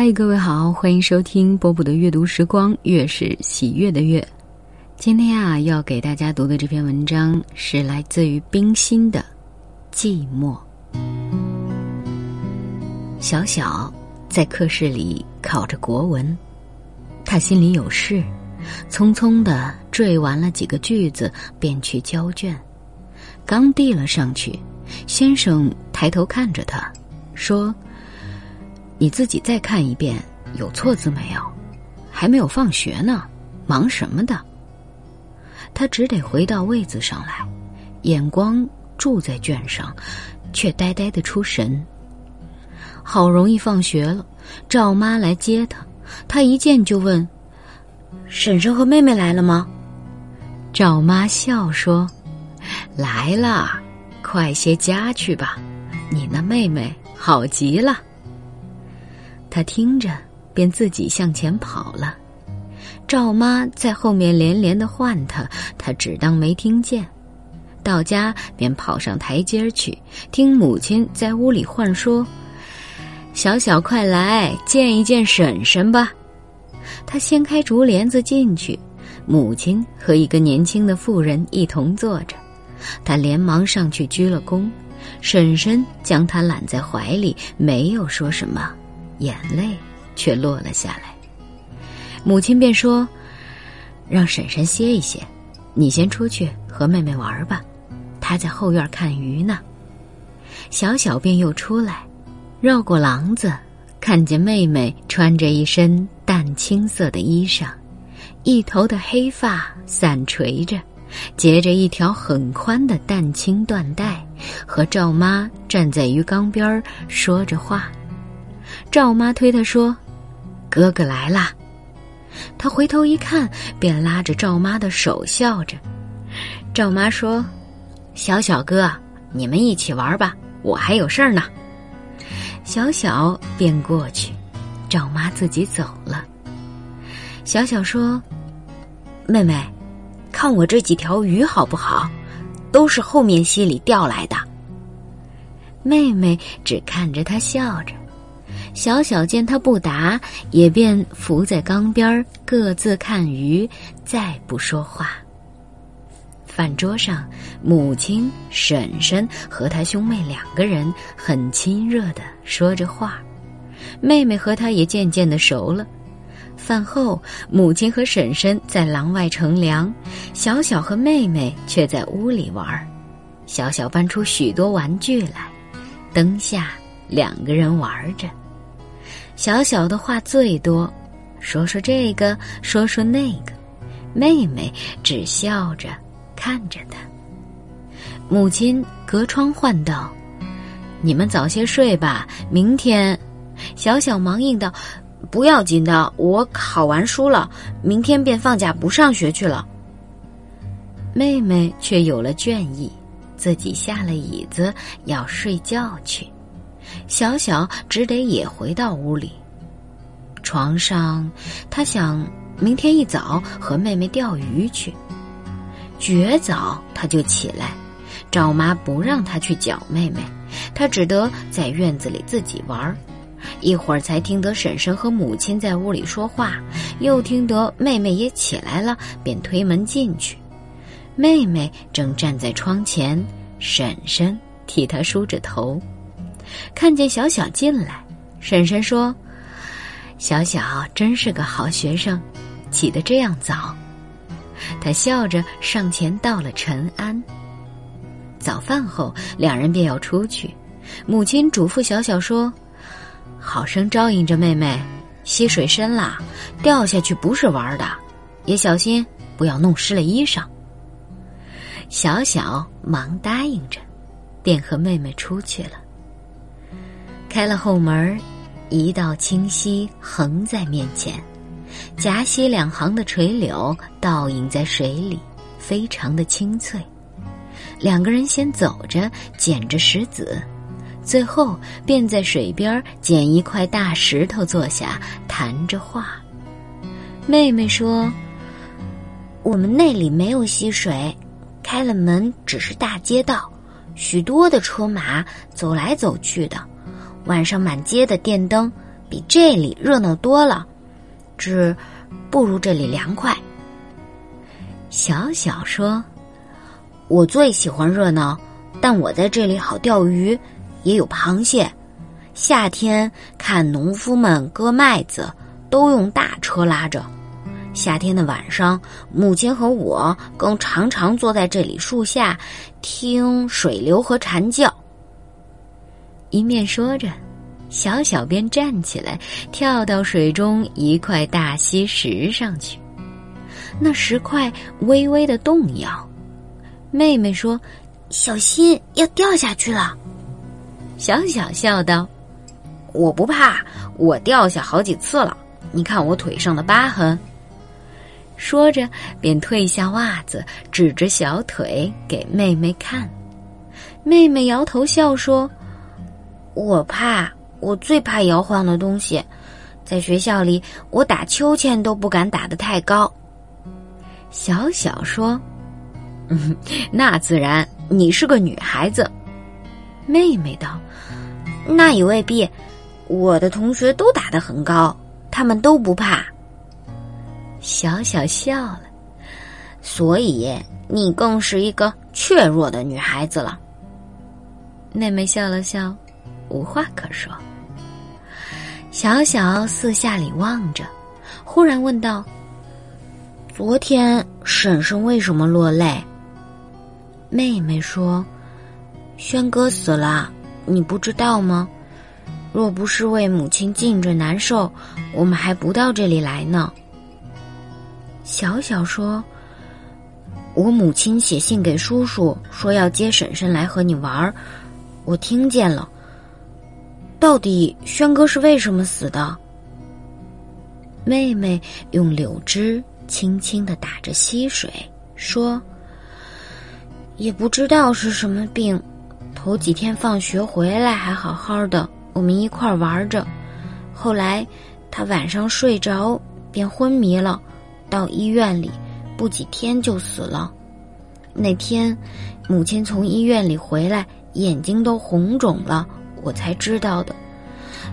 嗨，各位好，欢迎收听波波的阅读时光，月是喜悦的月。今天啊，要给大家读的这篇文章是来自于冰心的《寂寞》。小小在课室里考着国文，他心里有事，匆匆的缀完了几个句子，便去交卷。刚递了上去，先生抬头看着他，说。你自己再看一遍，有错字没有？还没有放学呢，忙什么的？他只得回到位子上来，眼光住在卷上，却呆呆的出神。好容易放学了，赵妈来接他，他一见就问：“婶婶和妹妹来了吗？”赵妈笑说：“来了，快些家去吧，你那妹妹好极了。”他听着，便自己向前跑了。赵妈在后面连连的唤他，他只当没听见。到家便跑上台阶去，听母亲在屋里唤说：“小小快来见一见婶婶吧。”他掀开竹帘子进去，母亲和一个年轻的妇人一同坐着。他连忙上去鞠了躬，婶婶将他揽在怀里，没有说什么。眼泪却落了下来。母亲便说：“让婶婶歇一歇，你先出去和妹妹玩吧，她在后院看鱼呢。”小小便又出来，绕过廊子，看见妹妹穿着一身淡青色的衣裳，一头的黑发散垂着，结着一条很宽的淡青缎带，和赵妈站在鱼缸边说着话。赵妈推他说：“哥哥来啦！”他回头一看，便拉着赵妈的手笑着。赵妈说：“小小哥，你们一起玩吧，我还有事儿呢。”小小便过去，赵妈自己走了。小小说：“妹妹，看我这几条鱼好不好？都是后面溪里钓来的。”妹妹只看着他笑着。小小见他不答，也便伏在缸边各自看鱼，再不说话。饭桌上，母亲、婶婶和他兄妹两个人很亲热的说着话，妹妹和他也渐渐的熟了。饭后，母亲和婶婶在廊外乘凉，小小和妹妹却在屋里玩。小小搬出许多玩具来，灯下两个人玩着。小小的话最多，说说这个，说说那个。妹妹只笑着看着他。母亲隔窗唤道：“你们早些睡吧，明天。”小小忙应道：“不要紧的，我考完书了，明天便放假不上学去了。”妹妹却有了倦意，自己下了椅子要睡觉去。小小只得也回到屋里，床上，他想明天一早和妹妹钓鱼去。绝早他就起来，赵妈不让他去搅妹妹，他只得在院子里自己玩儿。一会儿才听得婶婶和母亲在屋里说话，又听得妹妹也起来了，便推门进去。妹妹正站在窗前，婶婶替她梳着头。看见小小进来，婶婶说：“小小真是个好学生，起得这样早。”他笑着上前道了陈安。早饭后，两人便要出去。母亲嘱咐小小说：“好生照应着妹妹，溪水深了，掉下去不是玩的，也小心不要弄湿了衣裳。”小小忙答应着，便和妹妹出去了。开了后门，一道清溪横在面前，夹溪两行的垂柳倒影在水里，非常的清脆。两个人先走着捡着石子，最后便在水边捡一块大石头坐下谈着话。妹妹说：“我们那里没有溪水，开了门只是大街道，许多的车马走来走去的。”晚上满街的电灯，比这里热闹多了，只不如这里凉快。”小小说：“我最喜欢热闹，但我在这里好钓鱼，也有螃蟹。夏天看农夫们割麦子，都用大车拉着。夏天的晚上，母亲和我更常常坐在这里树下，听水流和蝉叫。”一面说着，小小便站起来，跳到水中一块大溪石上去。那石块微微的动摇，妹妹说：“小心，要掉下去了。”小小笑道：“我不怕，我掉下好几次了。你看我腿上的疤痕。”说着，便褪下袜子，指着小腿给妹妹看。妹妹摇头笑说：“我怕，我最怕摇晃的东西。在学校里，我打秋千都不敢打得太高。”小小说：“嗯，那自然，你是个女孩子。”妹妹道：“那也未必，我的同学都打得很高，他们都不怕。”小小笑了，所以你更是一个怯弱的女孩子了。妹妹笑了笑，无话可说。小小四下里望着，忽然问道。昨天婶婶为什么落泪？妹妹说：“轩哥死了，你不知道吗？若不是为母亲静着难受，我们还不到这里来呢。”小小说：“我母亲写信给叔叔，说要接婶婶来和你玩儿，我听见了。到底轩哥是为什么死的？”妹妹用柳枝。轻轻的打着溪水，说：“也不知道是什么病，头几天放学回来还好好的，我们一块玩着。后来他晚上睡着便昏迷了，到医院里，不几天就死了。那天母亲从医院里回来，眼睛都红肿了，我才知道的。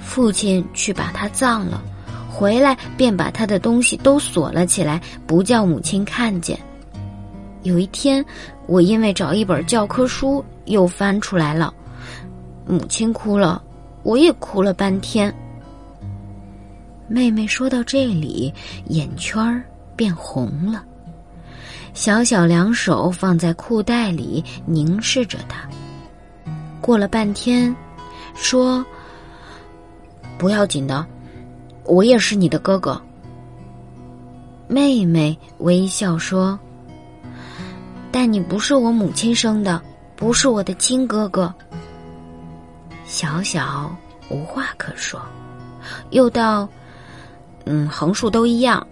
父亲去把他葬了。”回来便把他的东西都锁了起来，不叫母亲看见。有一天，我因为找一本教科书又翻出来了，母亲哭了，我也哭了半天。妹妹说到这里，眼圈变红了，小小两手放在裤袋里凝视着他。过了半天，说：“不要紧的。”我也是你的哥哥。妹妹微笑说：“但你不是我母亲生的，不是我的亲哥哥。”小小无话可说，又道：“嗯，横竖都一样，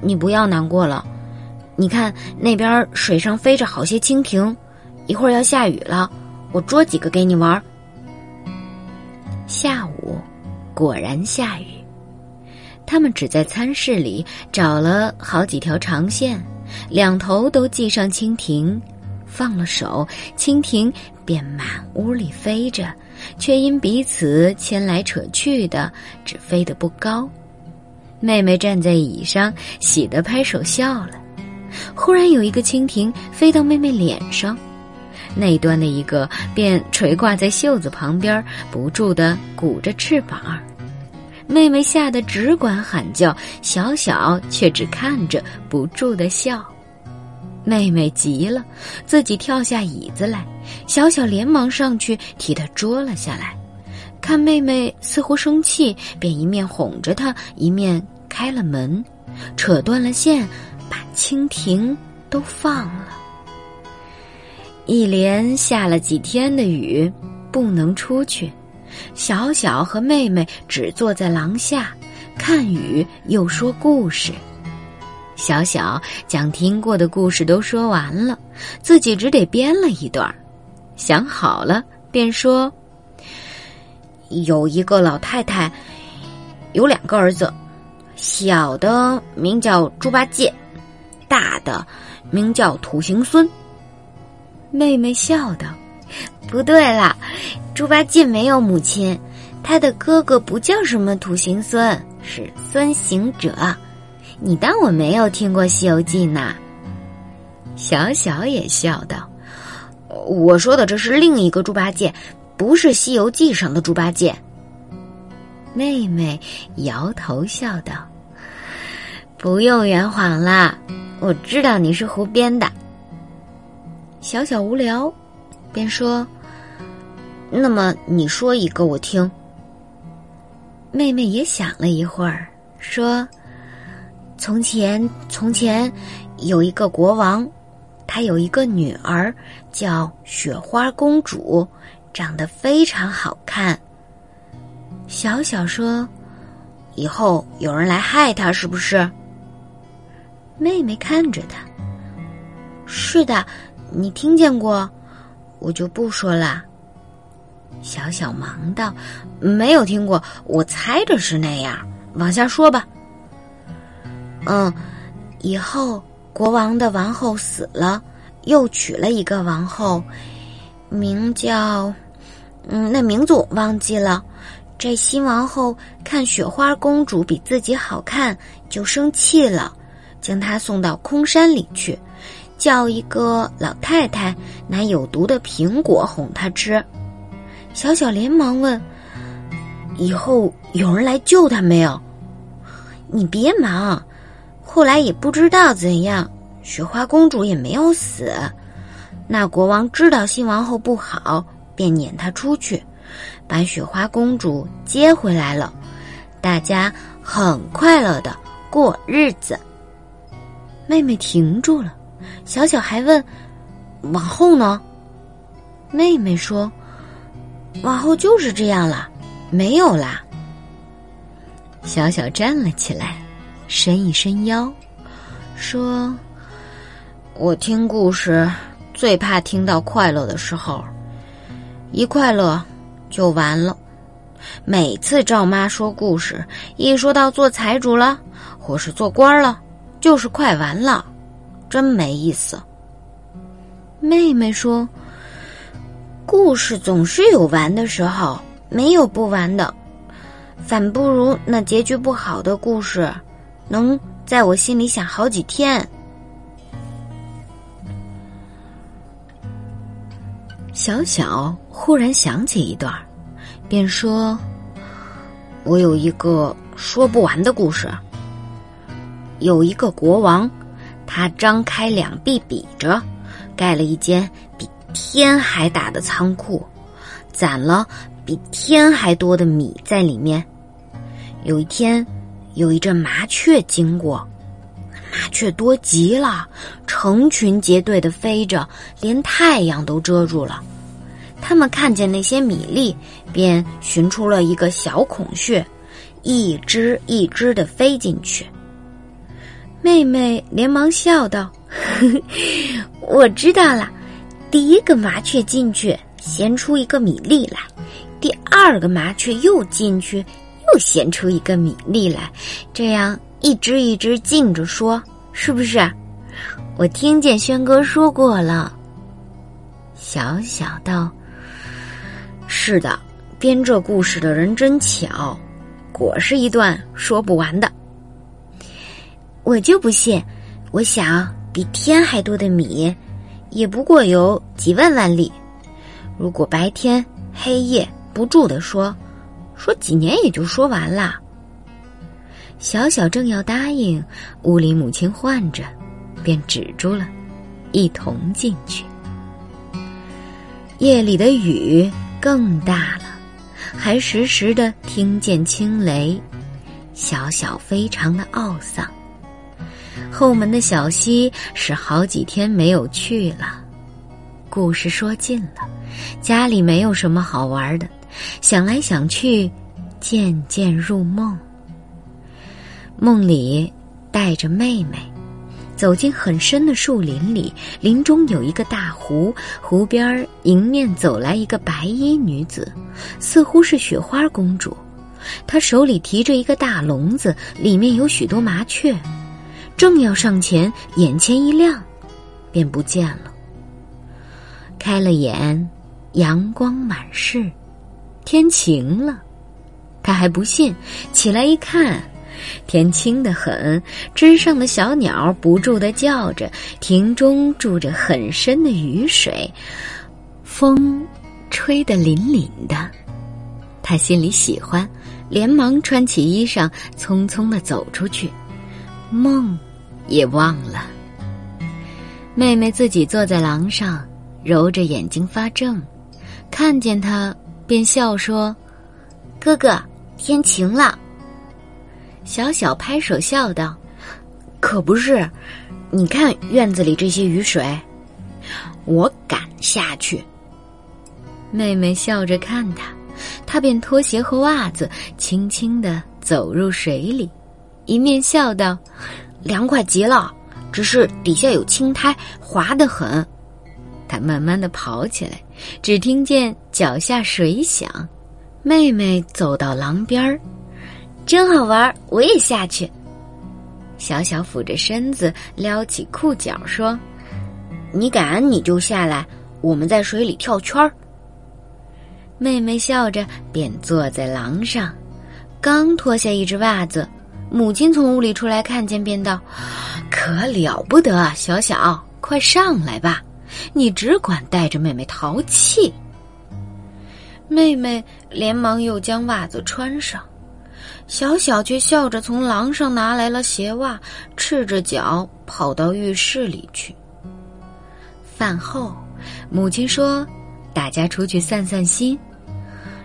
你不要难过了。你看那边水上飞着好些蜻蜓，一会儿要下雨了，我捉几个给你玩。”下午果然下雨。他们只在餐室里找了好几条长线，两头都系上蜻蜓，放了手，蜻蜓便满屋里飞着，却因彼此牵来扯去的，只飞得不高。妹妹站在椅上，喜得拍手笑了。忽然有一个蜻蜓飞到妹妹脸上，那端的一个便垂挂在袖子旁边，不住地鼓着翅膀。妹妹吓得只管喊叫，小小却只看着，不住的笑。妹妹急了，自己跳下椅子来，小小连忙上去替她捉了下来。看妹妹似乎生气，便一面哄着她，一面开了门，扯断了线，把蜻蜓都放了。一连下了几天的雨，不能出去。小小和妹妹只坐在廊下，看雨又说故事。小小将听过的故事都说完了，自己只得编了一段想好了，便说：“有一个老太太，有两个儿子，小的名叫猪八戒，大的名叫土行孙。”妹妹笑道：“不对了。”猪八戒没有母亲，他的哥哥不叫什么土行孙，是孙行者。你当我没有听过《西游记》呢？小小也笑道：“我说的这是另一个猪八戒，不是《西游记》上的猪八戒。”妹妹摇头笑道：“不用圆谎啦，我知道你是胡编的。”小小无聊，便说：“那么你说一个我听。”妹妹也想了一会儿，说：“从前，从前有一个国王，他有一个女儿叫雪花公主，长得非常好看。”小小说：“以后有人来害他，是不是？”妹妹看着他：“是的，你听见过？我就不说了。”小小忙道：“没有听过，我猜着是那样。往下说吧。”嗯，以后国王的王后死了，又娶了一个王后，名叫……嗯，那名字我忘记了。这新王后看雪花公主比自己好看，就生气了，将她送到空山里去，叫一个老太太拿有毒的苹果哄她吃。小小连忙问：“以后有人来救她没有？”你别忙，后来也不知道怎样，雪花公主也没有死。那国王知道新王后不好，便撵她出去。把雪花公主接回来了，大家很快乐的过日子。妹妹停住了，小小还问：“往后呢？”妹妹说：“往后就是这样了，没有啦。”小小站了起来，伸一伸腰，说：“我听故事最怕听到快乐的时候，一快乐。”就完了。每次赵妈说故事，一说到做财主了，或是做官了，就是快完了，真没意思。妹妹说：“故事总是有完的时候，没有不完的，反不如那结局不好的故事，能在我心里想好几天。”小小忽然想起一段，便说：“我有一个说不完的故事。有一个国王，他张开两臂比着，盖了一间比天还大的仓库，攒了比天还多的米在里面。有一天，有一阵麻雀经过。”麻雀多极了，成群结队的飞着，连太阳都遮住了。他们看见那些米粒，便寻出了一个小孔穴，一只一只的飞进去。妹妹连忙笑道：“ 我知道了，第一个麻雀进去，衔出一个米粒来；第二个麻雀又进去，又衔出一个米粒来，这样。”一只一只进着说，是不是？我听见轩哥说过了。小小道：“是的，编这故事的人真巧，果是一段说不完的。我就不信，我想比天还多的米，也不过有几万万粒。如果白天黑夜不住的说，说几年也就说完了。”小小正要答应，屋里母亲唤着，便止住了，一同进去。夜里的雨更大了，还时时的听见轻雷，小小非常的懊丧。后门的小溪是好几天没有去了。故事说尽了，家里没有什么好玩的，想来想去，渐渐入梦。梦里带着妹妹，走进很深的树林里。林中有一个大湖，湖边迎面走来一个白衣女子，似乎是雪花公主。她手里提着一个大笼子，里面有许多麻雀。正要上前，眼前一亮，便不见了。开了眼，阳光满室，天晴了，他还不信，起来一看，天清得很，枝上的小鸟不住的叫着，亭中住着很深的雨水，风吹得凛凛的。他心里喜欢，连忙穿起衣裳，匆匆的走出去，梦也忘了。妹妹自己坐在廊上，揉着眼睛发怔，看见他便笑说：“哥哥，天晴了。”小小拍手笑道：“可不是，你看院子里这些雨水，我敢下去。”妹妹笑着看他，他便脱鞋和袜子，轻轻的走入水里，一面笑道：“凉快极了。”只是底下有青苔，滑得很。他慢慢的跑起来，只听见脚下水响。妹妹走到廊边儿，真好玩，我也下去。小小俯着身子，撩起裤脚说：“你敢你就下来，我们在水里跳圈儿。”妹妹笑着便坐在廊上，刚脱下一只袜子。母亲从屋里出来，看见便道：“可了不得，小小，快上来吧！你只管带着妹妹淘气。”妹妹连忙又将袜子穿上，小小却笑着从廊上拿来了鞋袜，赤着脚跑到浴室里去。饭后，母亲说：“大家出去散散心。”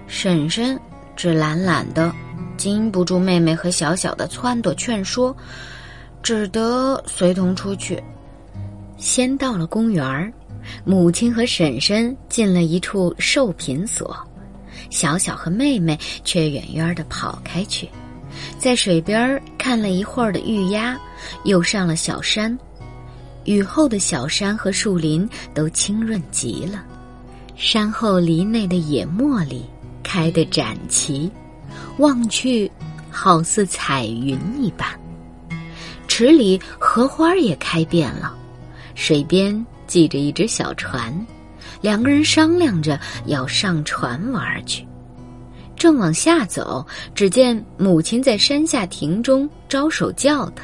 婶婶只懒懒的。禁不住妹妹和小小的撺掇劝说，只得随同出去。先到了公园，母亲和婶婶进了一处兽品所，小小和妹妹却远远的跑开去，在水边看了一会儿的玉鸭，又上了小山。雨后的小山和树林都清润极了，山后林内的野茉莉开得展齐。望去，好似彩云一般。池里荷花也开遍了，水边系着一只小船，两个人商量着要上船玩去。正往下走，只见母亲在山下亭中招手叫他。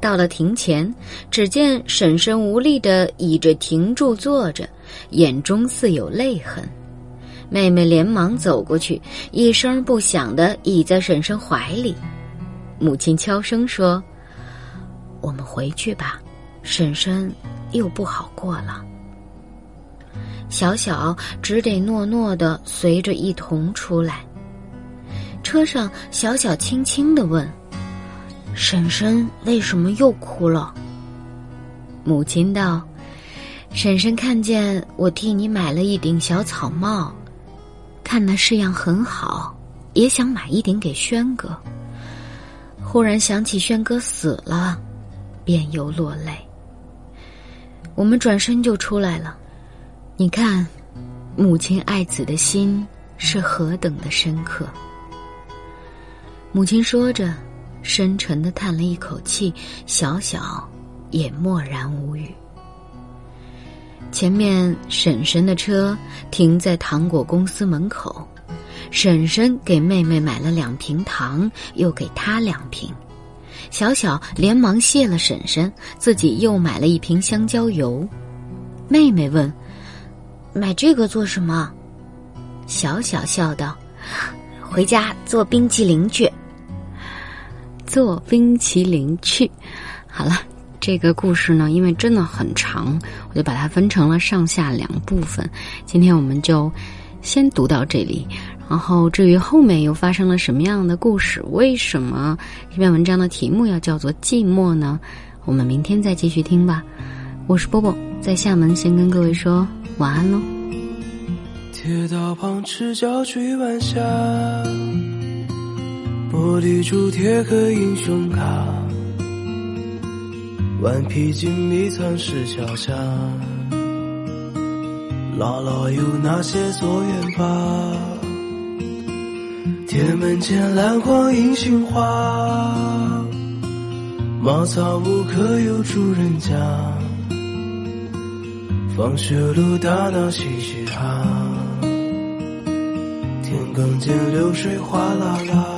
到了亭前，只见婶婶无力地倚着亭柱坐着，眼中似有泪痕。妹妹连忙走过去，一声不响的倚在婶婶怀里。母亲悄声说：“我们回去吧，婶婶又不好过了。”小小只得诺诺的随着一同出来。车上，小小轻轻的问：“婶婶为什么又哭了？”母亲道：“婶婶看见我替你买了一顶小草帽。”看那式样很好，也想买一顶给轩哥。忽然想起轩哥死了，便又落泪。我们转身就出来了，你看，母亲爱子的心是何等的深刻。母亲说着，深沉的叹了一口气，小小也默然无语。前面婶婶的车停在糖果公司门口，婶婶给妹妹买了两瓶糖，又给她两瓶。小小连忙谢了婶婶，自己又买了一瓶香蕉油。妹妹问：“买这个做什么？”小小笑道：“回家做冰淇淋去。”做冰淇淋去，好了。这个故事呢，因为真的很长，我就把它分成了上下两部分。今天我们就先读到这里，然后至于后面又发生了什么样的故事，为什么这篇文章的题目要叫做寂寞呢？我们明天再继续听吧。我是波波，在厦门先跟各位说晚安喽。铁道旁赤脚追晚霞，玻璃珠贴个英雄卡。顽皮筋迷藏石桥下，姥姥有那些作业吧？铁门前篮筐银杏花，茅草屋可有住人家？放学路打闹嘻嘻哈，天。更见流水哗啦啦，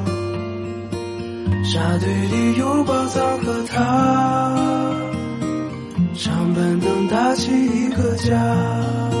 沙堆里有宝藏和他，长板凳搭起一个家。